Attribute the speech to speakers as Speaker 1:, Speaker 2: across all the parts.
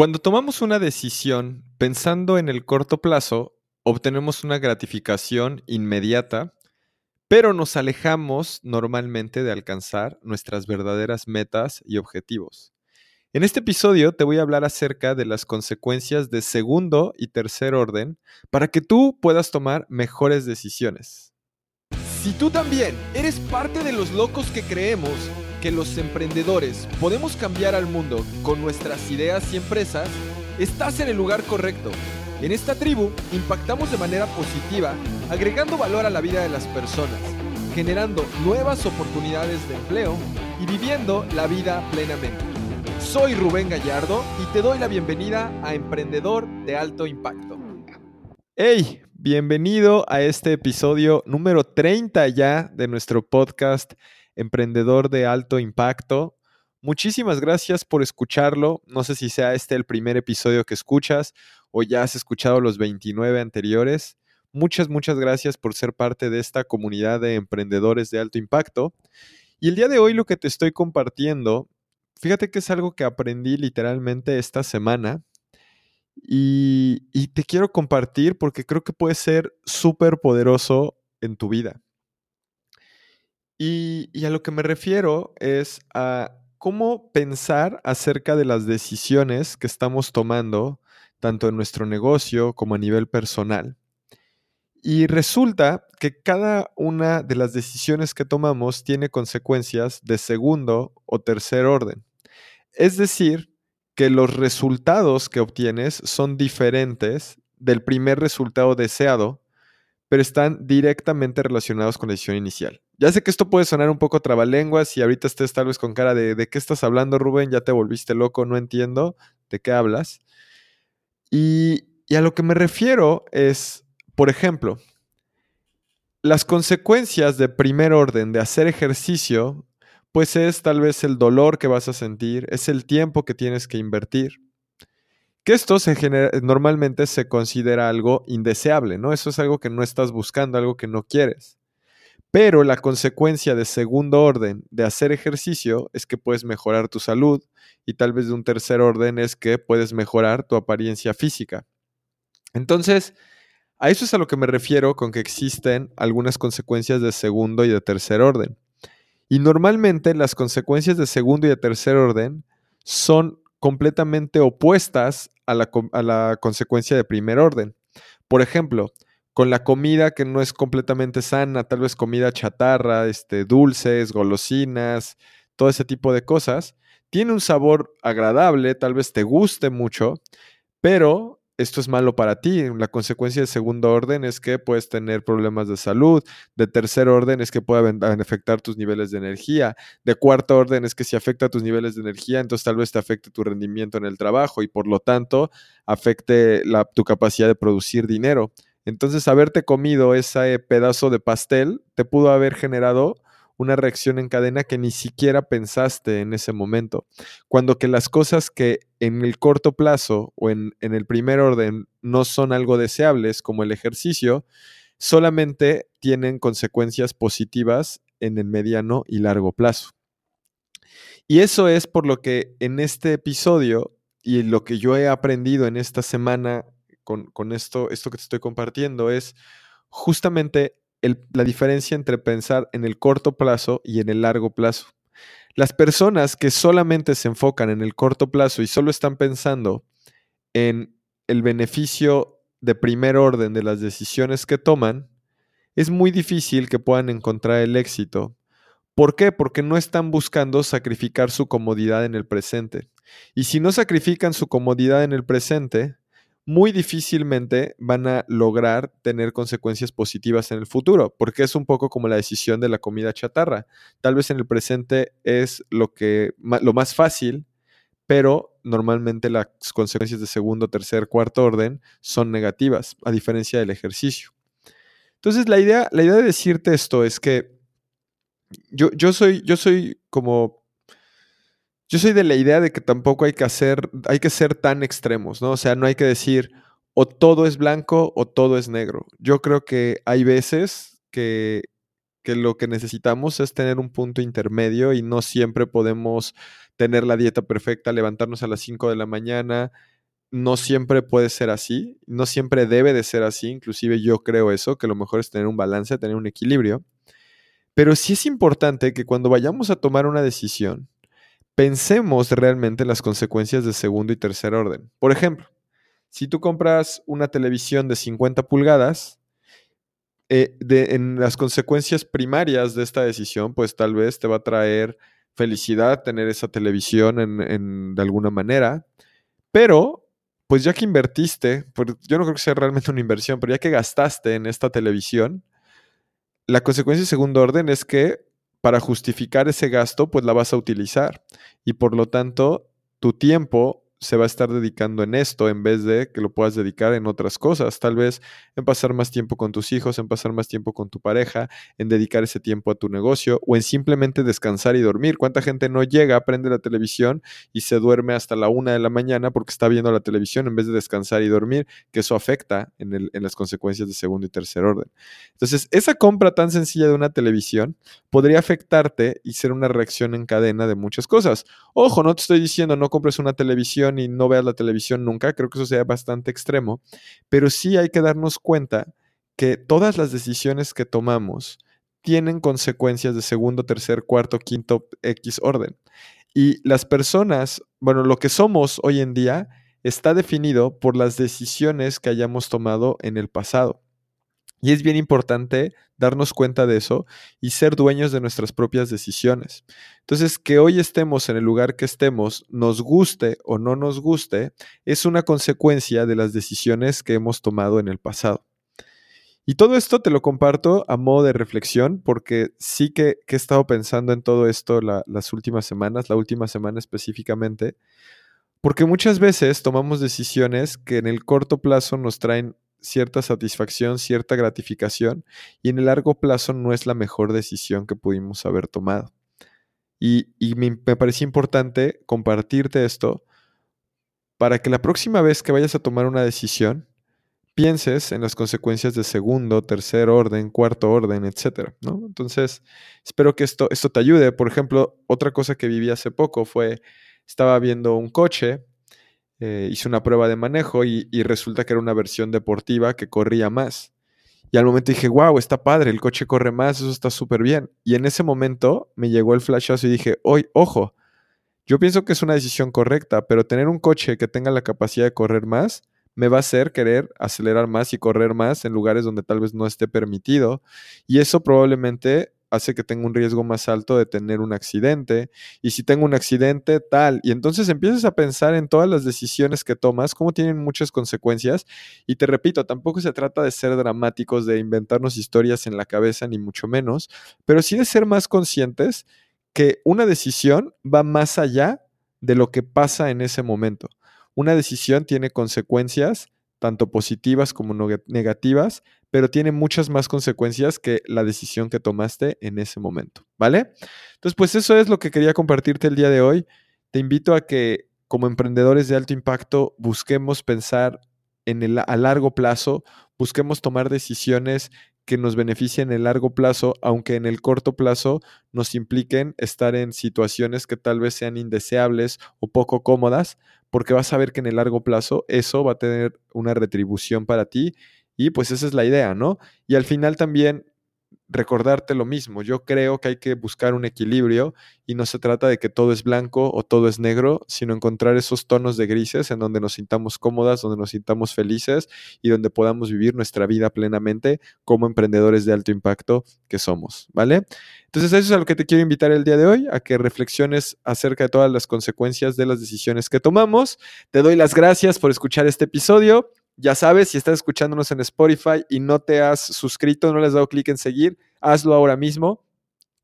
Speaker 1: Cuando tomamos una decisión pensando en el corto plazo, obtenemos una gratificación inmediata, pero nos alejamos normalmente de alcanzar nuestras verdaderas metas y objetivos. En este episodio te voy a hablar acerca de las consecuencias de segundo y tercer orden para que tú puedas tomar mejores decisiones. Si tú también eres parte de los locos que creemos que los emprendedores podemos cambiar al mundo con nuestras ideas y empresas, estás en el lugar correcto. En esta tribu impactamos de manera positiva, agregando valor a la vida de las personas, generando nuevas oportunidades de empleo y viviendo la vida plenamente. Soy Rubén Gallardo y te doy la bienvenida a Emprendedor de Alto Impacto. ¡Hey! Bienvenido a este episodio número 30 ya de nuestro podcast emprendedor de alto impacto. Muchísimas gracias por escucharlo. No sé si sea este el primer episodio que escuchas o ya has escuchado los 29 anteriores. Muchas, muchas gracias por ser parte de esta comunidad de emprendedores de alto impacto. Y el día de hoy lo que te estoy compartiendo, fíjate que es algo que aprendí literalmente esta semana y, te quiero compartir porque creo que puede ser súper poderoso en tu vida. Y, a lo que me refiero es a cómo pensar acerca de las decisiones que estamos tomando, tanto en nuestro negocio como a nivel personal. Y resulta que cada una de las decisiones que tomamos tiene consecuencias de segundo o tercer orden. Es decir, que los resultados que obtienes son diferentes del primer resultado deseado, pero están directamente relacionados con la decisión inicial. Ya sé que esto puede sonar un poco trabalenguas y ahorita estés tal vez con cara de ¿de qué estás hablando, Rubén? Ya te volviste loco, no entiendo de qué hablas. Y, y a lo que me refiero es, por ejemplo, las consecuencias de primer orden de hacer ejercicio, pues es tal vez el dolor que vas a sentir, es el tiempo que tienes que invertir. Que esto se genera, normalmente se considera algo indeseable, ¿no? Eso es algo que no estás buscando, algo que no quieres. Pero la consecuencia de segundo orden de hacer ejercicio es que puedes mejorar tu salud y tal vez de un tercer orden es que puedes mejorar tu apariencia física. Entonces, a eso es a lo que me refiero con que existen algunas consecuencias de segundo y de tercer orden. Y normalmente las consecuencias de segundo y de tercer orden son completamente opuestas a la, a la consecuencia de primer orden. Por ejemplo, con la comida que no es completamente sana, tal vez comida chatarra, este, dulces, golosinas, todo ese tipo de cosas, tiene un sabor agradable, tal vez te guste mucho, pero esto es malo para ti. La consecuencia de segundo orden es que puedes tener problemas de salud. De tercer orden es que puede afectar tus niveles de energía. De cuarto orden es que si afecta tus niveles de energía, entonces tal vez te afecte tu rendimiento en el trabajo y por lo tanto afecte tu capacidad de producir dinero. Entonces, haberte comido ese pedazo de pastel te pudo haber generado una reacción en cadena que ni siquiera pensaste en ese momento. Cuando que las cosas que en el corto plazo o en, en el primer orden no son algo deseables, como el ejercicio, solamente tienen consecuencias positivas en el mediano y largo plazo. Y eso es por lo que en este episodio y lo que yo he aprendido en esta semana con, esto, esto que te estoy compartiendo es justamente la diferencia entre pensar en el corto plazo y en el largo plazo. Las personas que solamente se enfocan en el corto plazo y solo están pensando en el beneficio de primer orden de las decisiones que toman, es muy difícil que puedan encontrar el éxito. ¿Por qué? Porque no están buscando sacrificar su comodidad en el presente. Y si no sacrifican su comodidad en el presente, muy difícilmente van a lograr tener consecuencias positivas en el futuro, porque es un poco como la decisión de la comida chatarra. Tal vez en el presente es lo, que, lo más fácil, pero normalmente las consecuencias de segundo, tercer, cuarto orden son negativas, a diferencia del ejercicio. Entonces, la idea, la idea de decirte esto es que yo, yo, soy, yo soy como yo soy de la idea de que tampoco hay que hacer, hay que ser tan extremos, ¿no? O sea, no hay que decir o todo es blanco o todo es negro. Yo creo que hay veces que, que lo que necesitamos es tener un punto intermedio y no siempre podemos tener la dieta perfecta, levantarnos a las 5 de la mañana. No siempre puede ser así, no siempre debe de ser así, inclusive yo creo eso, que lo mejor es tener un balance, tener un equilibrio. Pero sí es importante que cuando vayamos a tomar una decisión, pensemos realmente en las consecuencias de segundo y tercer orden. Por ejemplo, si tú compras una televisión de 50 pulgadas, eh, en las consecuencias primarias de esta decisión, pues tal vez te va a traer felicidad tener esa televisión de alguna manera, pero pues ya que invertiste, yo no creo que sea realmente una inversión, pero ya que gastaste en esta televisión, la consecuencia de segundo orden es que para justificar ese gasto, pues la vas a utilizar. Y por lo tanto tu tiempo se va a estar dedicando en esto en vez de que lo puedas dedicar en otras cosas. Tal vez en pasar más tiempo con tus hijos, en pasar más tiempo con tu pareja, en dedicar ese tiempo a tu negocio o en simplemente descansar y dormir. ¿Cuánta gente no llega, prende la televisión y se duerme hasta la una de la mañana porque está viendo la televisión en vez de descansar y dormir? Que eso afecta en, en las consecuencias de segundo y tercer orden. Entonces, esa compra tan sencilla de una televisión podría afectarte y ser una reacción en cadena de muchas cosas. Ojo, no te estoy diciendo no compres una televisión y no veas la televisión nunca, creo que eso sería bastante extremo, pero sí hay que darnos cuenta que todas las decisiones que tomamos tienen consecuencias de segundo, tercer, cuarto, quinto, X orden. Y las personas, bueno, lo que somos hoy en día está definido por las decisiones que hayamos tomado en el pasado. Y es bien importante darnos cuenta de eso y ser dueños de nuestras propias decisiones. Entonces, que hoy estemos en el lugar que estemos, nos guste o no nos guste, es una consecuencia de las decisiones que hemos tomado en el pasado. Y todo esto te lo comparto a modo de reflexión porque sí que, he estado pensando en todo esto las últimas semanas, la última semana específicamente, porque muchas veces tomamos decisiones que en el corto plazo nos traen cierta satisfacción, cierta gratificación, y en el largo plazo no es la mejor decisión que pudimos haber tomado. Y, me, me parecía importante compartirte esto para que la próxima vez que vayas a tomar una decisión, pienses en las consecuencias de segundo, tercer orden, cuarto orden, etc. ¿no? Entonces, espero que esto, esto te ayude. Por ejemplo, otra cosa que viví hace poco fue, estaba viendo un coche eh, hice una prueba de manejo y, resulta que era una versión deportiva que corría más. Y al momento dije, wow, está padre, el coche corre más, eso está súper bien. Y en ese momento me llegó el flashazo y dije, hoy, ojo, yo pienso que es una decisión correcta, pero tener un coche que tenga la capacidad de correr más me va a hacer querer acelerar más y correr más en lugares donde tal vez no esté permitido. Y eso probablemente hace que tenga un riesgo más alto de tener un accidente. Y si tengo un accidente, tal. Y entonces empiezas a pensar en todas las decisiones que tomas, cómo tienen muchas consecuencias. Y te repito, tampoco se trata de ser dramáticos, de inventarnos historias en la cabeza, ni mucho menos, pero sí de ser más conscientes que una decisión va más allá de lo que pasa en ese momento. Una decisión tiene consecuencias tanto positivas como negativas, pero tiene muchas más consecuencias que la decisión que tomaste en ese momento, ¿vale? Entonces, pues eso es lo que quería compartirte el día de hoy. Te invito a que como emprendedores de alto impacto busquemos pensar en el, a largo plazo, busquemos tomar decisiones que nos beneficien en el largo plazo, aunque en el corto plazo nos impliquen estar en situaciones que tal vez sean indeseables o poco cómodas, porque vas a ver que en el largo plazo eso va a tener una retribución para ti y pues esa es la idea, ¿no? Y al final también recordarte lo mismo. Yo creo que hay que buscar un equilibrio y no se trata de que todo es blanco o todo es negro, sino encontrar esos tonos de grises en donde nos sintamos cómodas, donde nos sintamos felices y donde podamos vivir nuestra vida plenamente como emprendedores de alto impacto que somos, ¿vale? Entonces eso es a lo que te quiero invitar el día de hoy, a que reflexiones acerca de todas las consecuencias de las decisiones que tomamos. Te doy las gracias por escuchar este episodio. Ya sabes, si estás escuchándonos en Spotify y no te has suscrito, no le has dado clic en seguir, hazlo ahora mismo.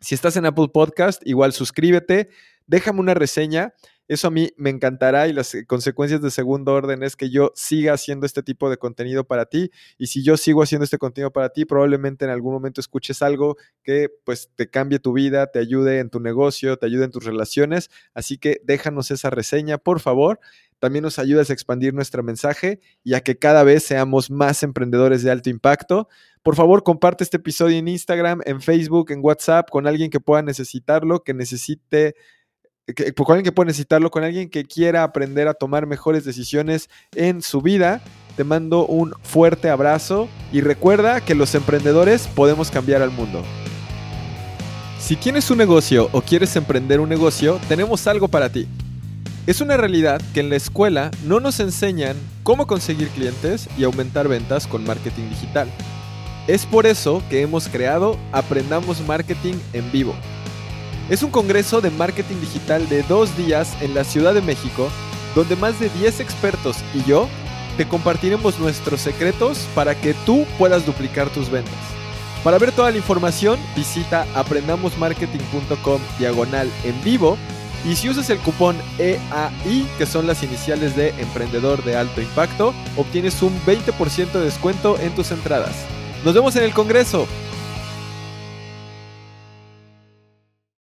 Speaker 1: Si estás en Apple Podcast, igual suscríbete, déjame una reseña. Eso a mí me encantará y las consecuencias de segundo orden es que yo siga haciendo este tipo de contenido para ti y si yo sigo haciendo este contenido para ti, probablemente en algún momento escuches algo que pues te cambie tu vida, te ayude en tu negocio, te ayude en tus relaciones, así que déjanos esa reseña, por favor también nos ayudas a expandir nuestro mensaje y a que cada vez seamos más emprendedores de alto impacto. Por favor, comparte este episodio en Instagram, en Facebook, en WhatsApp con alguien que pueda necesitarlo, que necesite con alguien que puede necesitarlo, con alguien que quiera aprender a tomar mejores decisiones en su vida. Te mando un fuerte abrazo y recuerda que los emprendedores podemos cambiar al mundo. Si tienes un negocio o quieres emprender un negocio, tenemos algo para ti. Es una realidad que en la escuela no nos enseñan cómo conseguir clientes y aumentar ventas con marketing digital. Es por eso que hemos creado Aprendamos Marketing en Vivo. Es un congreso de marketing digital de dos días en la Ciudad de México, donde más de 10 expertos y yo te compartiremos nuestros secretos para que tú puedas duplicar tus ventas. Para ver toda la información, visita aprendamosmarketing.com diagonal en vivo y si usas el cupón EAI, que son las iniciales de Emprendedor de Alto Impacto, obtienes un 20% de descuento en tus entradas. Nos vemos en el Congreso.